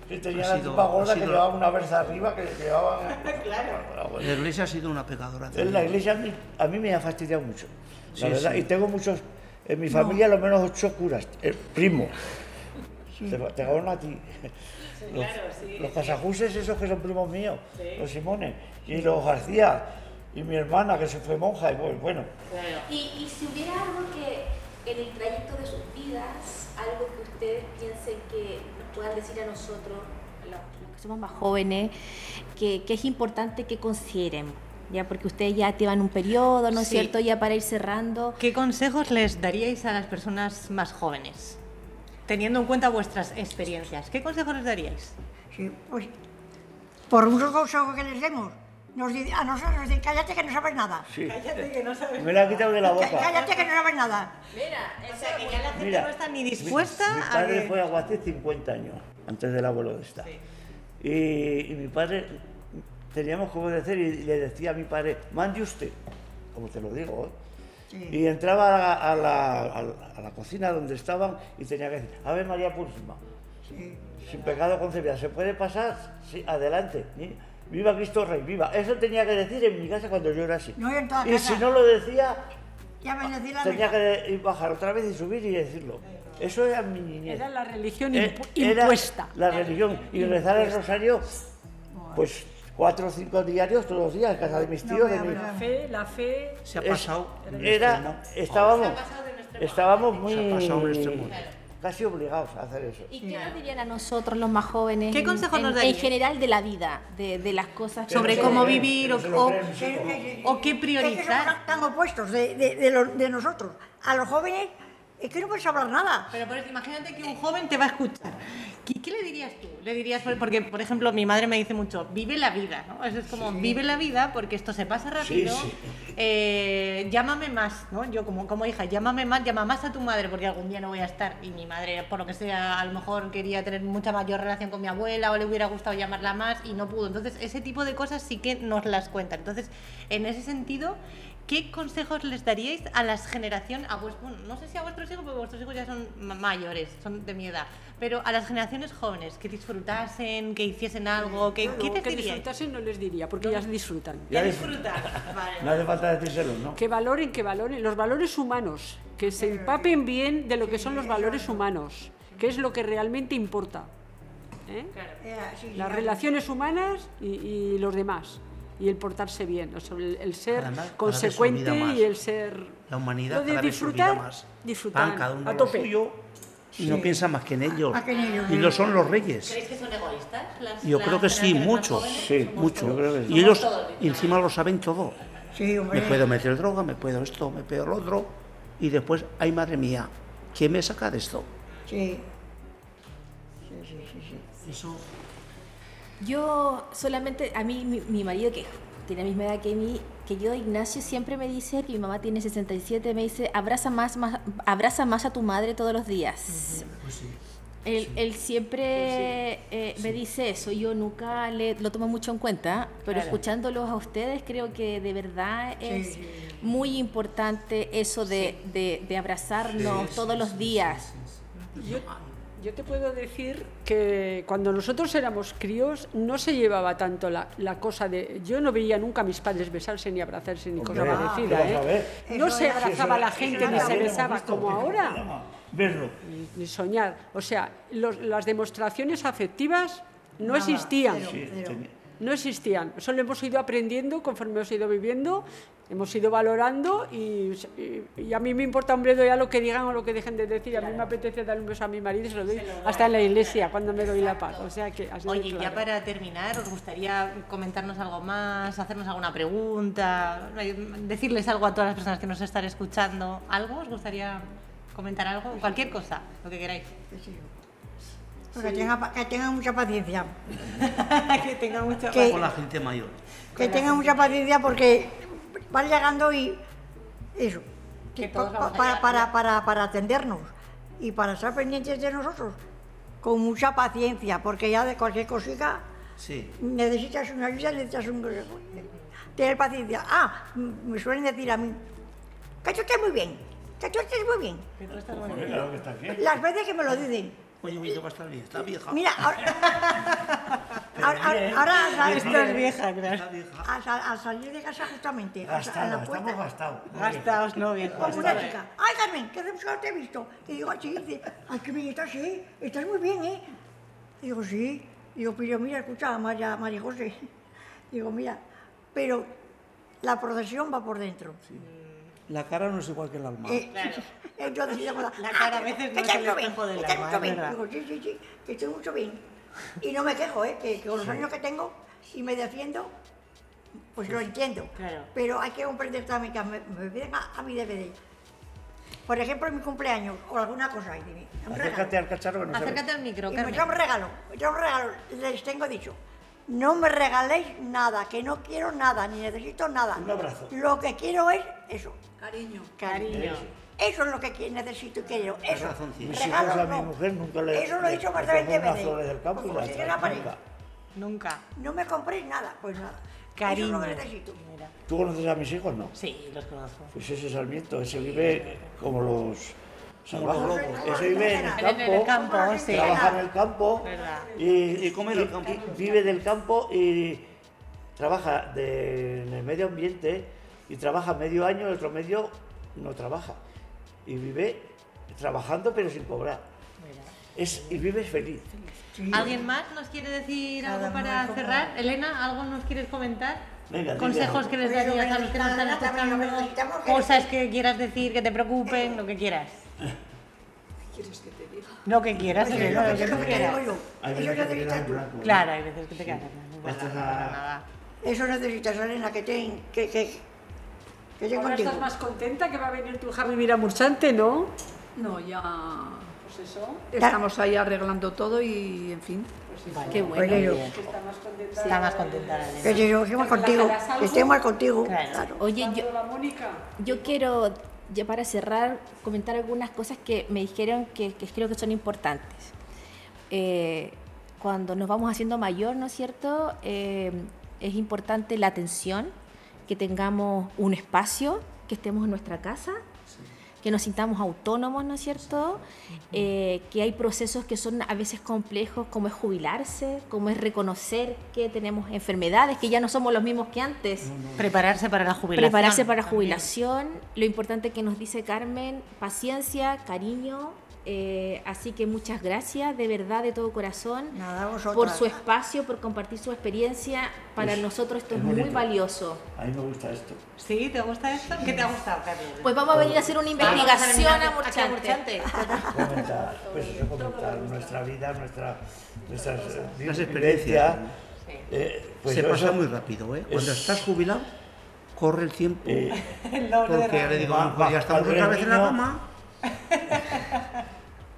que tenían la sido- tipa gorda ha que sido- llevaban una berza arriba, que llevaban... La iglesia ha sido una pecadora. En la iglesia a mí, a mí me ha fastidiado mucho, la Sí, verdad. sí. Y tengo muchos, en mi familia lo menos ocho curas, eh, primos. Te, te acabaron a ti. los, los casajuses, esos que son primos míos, los Simones, y los García, y mi hermana que se fue monja, y bueno, Y, y si hubiera algo que en el trayecto de sus vidas, algo que ustedes piensen que nos puedan decir a nosotros, los, los que somos más jóvenes, que, que es importante que consideren, ya porque ustedes ya llevan un periodo, ¿no es Sí. cierto? Ya para ir cerrando. ¿Qué consejos les daríais a las personas más jóvenes? Teniendo en cuenta vuestras experiencias, ¿qué consejos les daríais? Sí, pues, por muchos consejos que les demos, nos a nosotros nos dicen, cállate que no sabes nada. sí. Me la ha quitado de la boca. Cállate que no sabes nada. O sea, que ya la gente Mira, no está ni Mi- dispuesta Mi, a padre que- fue aguacil 50 años, antes del abuelo de esta. Y, y mi padre, teníamos como decir, y le decía a mi padre, mande usted, como te lo digo, ¿eh? Y entraba a la, a, la, a la- a la cocina donde estaban y tenía que decir, Ave María Purísima, sin pecado concebida, ¿se puede pasar? Sí, adelante. Ni- Viva Cristo Rey, viva. Eso tenía que decir en mi casa cuando yo era así. No, y en toda y casa. si no lo decía, Ya me decía la tenía mesa. que ir- bajar otra vez y subir y decirlo. Eso era mi niñez. Era la religión Eh, impu- era impuesta. La religión. Y rezar el rosario, pues cuatro o cinco diarios todos los días en casa de mis tíos. de vea, mi-. La fe, la fe. Se ha es- pasado. en Era, estábamos, estábamos muy... Se ha pasado un extremo. Casi obligados a hacer eso. ¿Y qué nos dirían a nosotros los más jóvenes? ¿Qué en- consejos en, nos En darías? general de la vida, de, de las cosas que Sobre cómo creen, vivir o, qué Es que priorizar. tan opuestos de, de, de los- de nosotros. A los jóvenes es que no puedes hablar nada. Pero por eso, imagínate que un joven te va a escuchar. ¿Qué, qué le dirías tú? Le dirías, porque por ejemplo mi madre me dice mucho, vive la vida, ¿no? Eso es como, vive la vida porque esto se pasa rápido. sí. Eh, llámame más, ¿no? Yo como, como hija, llámame más, llama más a tu madre porque algún día no voy a estar. Y mi madre, por lo que sea, a lo mejor quería tener mucha mayor relación con mi abuela o le hubiera gustado llamarla más y no pudo. Entonces, ese tipo de cosas sí que nos las cuentan. Entonces, en ese sentido, ¿qué consejos les daríais a las generaciones, a vues- bueno, no sé si a vuestros hijos, porque vuestros hijos ya son ma- mayores, son de mi edad, pero a las generaciones jóvenes, que disfrutasen, que hiciesen algo, que, No, ¿qué les que disfrutasen no les diría, porque ellas disfrutan. Ya disfrutar. Vale. No hace falta decírselo, ¿no? Que valoren, que valoren los valores humanos, que se empapen bien de lo que son los valores humanos, que es lo que realmente importa. ¿eh? Las relaciones humanas y, y los demás. Y el portarse bien, o sea, el, el ser Además, vez consecuente y el ser... La humanidad Lo de cada vez disfrutar, más. disfrutar Van cada uno a lo tope. suyo y no piensa más que en ellos. Más que en ellos, Y ¿eh? lo son los reyes. ¿Creéis que son egoístas? Las, Yo las creo que sí, generaciones más mucho. jóvenes? Sí, mucho. Y ellos todos, encima lo saben todo. Sí. Me puedo meter droga, me puedo esto, me puedo lo otro. Y después, ay madre mía, ¿quién me saca de esto? Sí. Sí, sí, sí, sí. Eso Yo solamente, a mí, mi, mi marido que tiene la misma edad que mí, que yo, Ignacio, siempre me dice que mi mamá tiene 67, me dice, abraza más, más, abraza más a tu madre todos los días. Él, él siempre eh, me dice eso, yo nunca le, lo tomo mucho en cuenta, pero escuchándolos a ustedes creo que de verdad es muy importante eso de, de- de abrazarnos todos los días. Yo, yo te puedo decir que cuando nosotros éramos críos no se llevaba tanto la, la cosa de... Yo no veía nunca a mis padres besarse ni abrazarse ni cosa Hombre, parecida. ¿qué vas a ¿eh? No se abrazaba la gente ni se besaba visto, como ahora. Verlo. Ni, ni soñar. O sea, los- las demostraciones afectivas no existían. Sí, tenía- No existían. Eso lo hemos ido aprendiendo conforme hemos ido viviendo, hemos ido valorando y, y- y a mí me importa un bledo ya lo que digan o lo que dejen de decir. A mí me apetece darle un beso a mi marido y se lo doy hasta en la iglesia cuando me doy la paz. O sea que Oye, ya para terminar, ¿os gustaría comentarnos algo más, hacernos alguna pregunta, decirles algo a todas las personas que nos están escuchando? ¿Algo? ¿Os gustaría comentar algo? Cualquier cosa, lo que queráis. Que, tenga, pa- que tengan mucha paciencia. que tenga mucho... Que- con la gente mayor. Que tengan mucha paciencia porque van llegando y eso. Que pa- pa- para, para, para, para atendernos y para estar pendientes de nosotros. Con mucha paciencia, porque ya de cualquier cosita Sí. necesitas una ayuda, necesitas un consejo. Tener paciencia. Ah, me suelen decir a mí, que tú estés muy bien, que tú estés muy bien. Joder, claro que está aquí. Las veces que me lo dicen. Estar bien, está vieja. Mira, ahora, ahora, ahora- ahora al salir- Esto es vieja, claro. Está vieja. al sal- al salir de casa justamente, Gastado, la puerta, estamos gastados. Gastaos, no bien. Como una chica. Ay, Carmen, ¿qué que te he visto? Y digo, sí, dice, ay, qué bien estás, ¿eh? Estás muy bien, ¿eh? Digo, sí. Digo, pero mira, escucha, María, María José. Digo, mira, pero la procesión va por dentro. La cara no es igual que el alma. Eh, Entonces, digo, La cara a veces no es el bien, espejo del alma, mucho es bien. verdad. Digo, sí, sí, sí, que estoy mucho bien. Y no me quejo, ¿eh? Que, que con los años que tengo y me defiendo, pues lo entiendo. Claro. Pero hay que comprender también que me, me piden a, a mi DVD. Por ejemplo, en mi cumpleaños o alguna cosa, y dime, un regalo. Acércate al cacharro que no. Acércate al micro, Y me trae un regalo, me trae un regalo, les tengo dicho. No me regaléis nada, que no quiero nada, ni necesito nada. Un abrazo. Lo que quiero es eso. Cariño. Cariño. Eso es lo que necesito y quiero. Eso. Mis hijos a mi mujer nunca le Eso lo he dicho más de le 20 pongo unas veces. del campo y pared. nunca. Nunca. No me compréis nada, pues nada. Cariño. Eso es lo que necesito. Mira. ¿Tú conoces a mis hijos? No. Sí, los conozco. Pues ese Sarmiento, ese vive como los Como los locos. Ese vive en el En el campo, sí. trabaja en el campo y, Y come del campo. y vive del campo y trabaja de- en el medio ambiente y trabaja medio año, el otro medio no trabaja. Y vive trabajando pero sin cobrar. Es, y vive feliz. ¿Alguien más nos quiere decir algo para cerrar? Elena, ¿algo nos quieres comentar? Venga, Consejos que les Pues darías a los que nos están escuchando, cosas que quieras decir, que te preocupen, lo que quieras. Quieres que te diga? Lo que quieras, Elena, lo que tú. Hay Eso veces que te quedas necesitas en tú. blanco. Claro, hay veces que te quedas. Estás a- nada. Eso necesitas, Elena, que te, que, que, Ahora contigo. estás más contenta que va a venir tu hija a vivir a Mursante, ¿no? No, ya Pues eso. estamos ahí arreglando todo y, en fin, qué Pues bueno. yo, Que está más contenta. Está más contenta la que Elena. yo, que más contigo, que esté más contigo. Claro. Claro. Oye, yo, la Mónica. yo quiero, ya para cerrar, comentar algunas cosas que me dijeron que, creo que son importantes. Eh, cuando nos vamos haciendo mayor, ¿no es cierto? Eh, es importante la atención, que tengamos un espacio, que estemos en nuestra casa, que nos sintamos autónomos, ¿no es cierto? Eh, que hay procesos que son a veces complejos, como es jubilarse, como es reconocer que tenemos enfermedades, que ya no somos los mismos que antes. Prepararse para la jubilación. Prepararse para también. jubilación, lo importante que nos dice Carmen, paciencia, cariño, eh, así que muchas gracias, de verdad, de todo corazón, Nada, por su espacio, por compartir su experiencia. Para Pues, nosotros esto es es muy valioso. A mí me gusta esto. ¿Sí? ¿Te gusta esto? ¿Qué te ha gustado, Carlos? Pues vamos a venir a hacer una investigación a Aquí a Murchante. Murchante. Comentar, pues eso, comentar nuestra vida, nuestra, nuestras eh, Las experiencias. Eh, pues Se pasa eso- muy rápido, ¿eh? Cuando es- estás jubilado, corre el tiempo. Eh, porque le digo, Va- pues ya va- estamos cuando otra vez en la cama.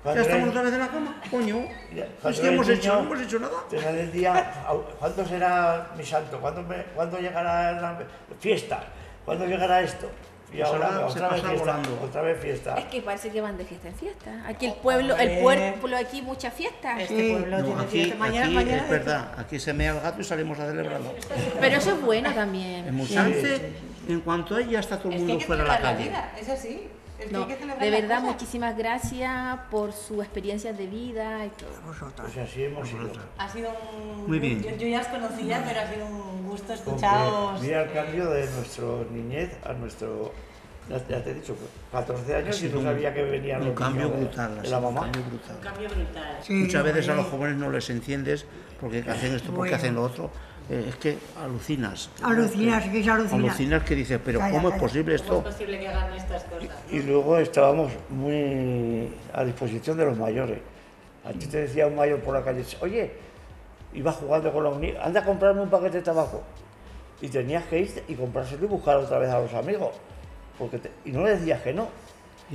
cuando Ya estamos otra vez en la cama, coño. Ya, Es cuando que hemos hecho, no hemos hecho nada. Te sale el día, ¿cuándo será mi santo? ¿Cuándo, me, ¿cuándo llegará la fiesta? ¿Cuándo llegará esto? Y Pues ahora ahora se otra vez pasa fiesta, volando. otra vez fiesta. Es que parece que van de fiesta en fiesta. Aquí el pueblo, el pueblo aquí mucha fiesta. Este pueblo No, tiene aquí, fiesta. Mañana, aquí mañana. es verdad, aquí se mea el gato y salimos a celebrarlo. Pero eso es bueno En también. Musanze, en cuanto hay, ya está todo el Es que hay mundo que fuera de la calle. vida, es así. Que hay que de verdad, muchísimas gracias por su experiencia de vida y todo. Pues así hemos. Ha sido un... Muy bien. Yo, yo ya os conocía, pero ha sido un gusto Porque escucharos. Mira el cambio de nuestro niñez a nuestro. Ya, te he dicho, 14 Ha años y no un- sabía que venían Un los cambio niños de- brutal, de la un mamá. cambio brutal. Un cambio brutal. Sí, Muchas veces a los jóvenes no les entiendes porque hacen esto, porque Bueno. hacen lo otro. Eh, es que alucinas. Alucinas, que es alucinar. Alucinas que dices, pero Calla, ¿cómo es posible ¿Cómo esto? es posible que hagan estas cosas? Y luego estábamos muy a disposición de los mayores. A ti te decía un mayor por la calle, oye, iba jugando con los niños, anda a comprarme un paquete de tabaco. Y tenías que ir y comprárselo y buscar otra vez a los amigos. Porque te- y no le decías que no.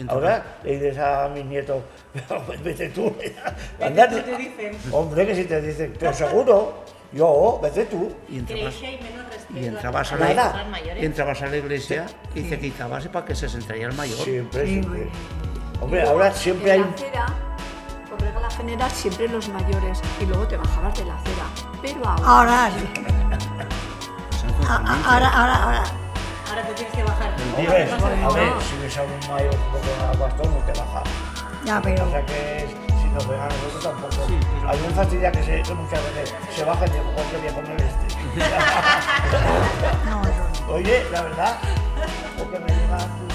Ahora le dices a mis nietos, vete tú. Andate". tú, te dicen. Hombre, que si te dicen, pero seguro, yo, vete tú. Y ¿Creéis entrabas, hay menos y a entrabas, a, la, entrabas a la iglesia y dice que quitabas para que se sentaría el mayor. Siempre, Sí, siempre. Hombre, ahora siempre hay en un... la acera, por regla general, siempre los mayores y luego te bajabas de la acera. Pero ahora, Ahora sí. Ahora, ahora, ahora. Ahora te tienes que bajar. Hombre, No a ver, si ves a un mayor un poco en bastón, no te baja. Ya, pero. Ven a nosotros tampoco. Hay un fastidia que, se, que muchas veces se baja y digo, ¿cuál quería poner este? No, no. Oye, la verdad, porque me llevan